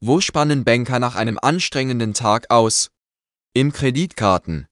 Wo spannen Banker nach einem anstrengenden Tag aus? Im Kreditkarten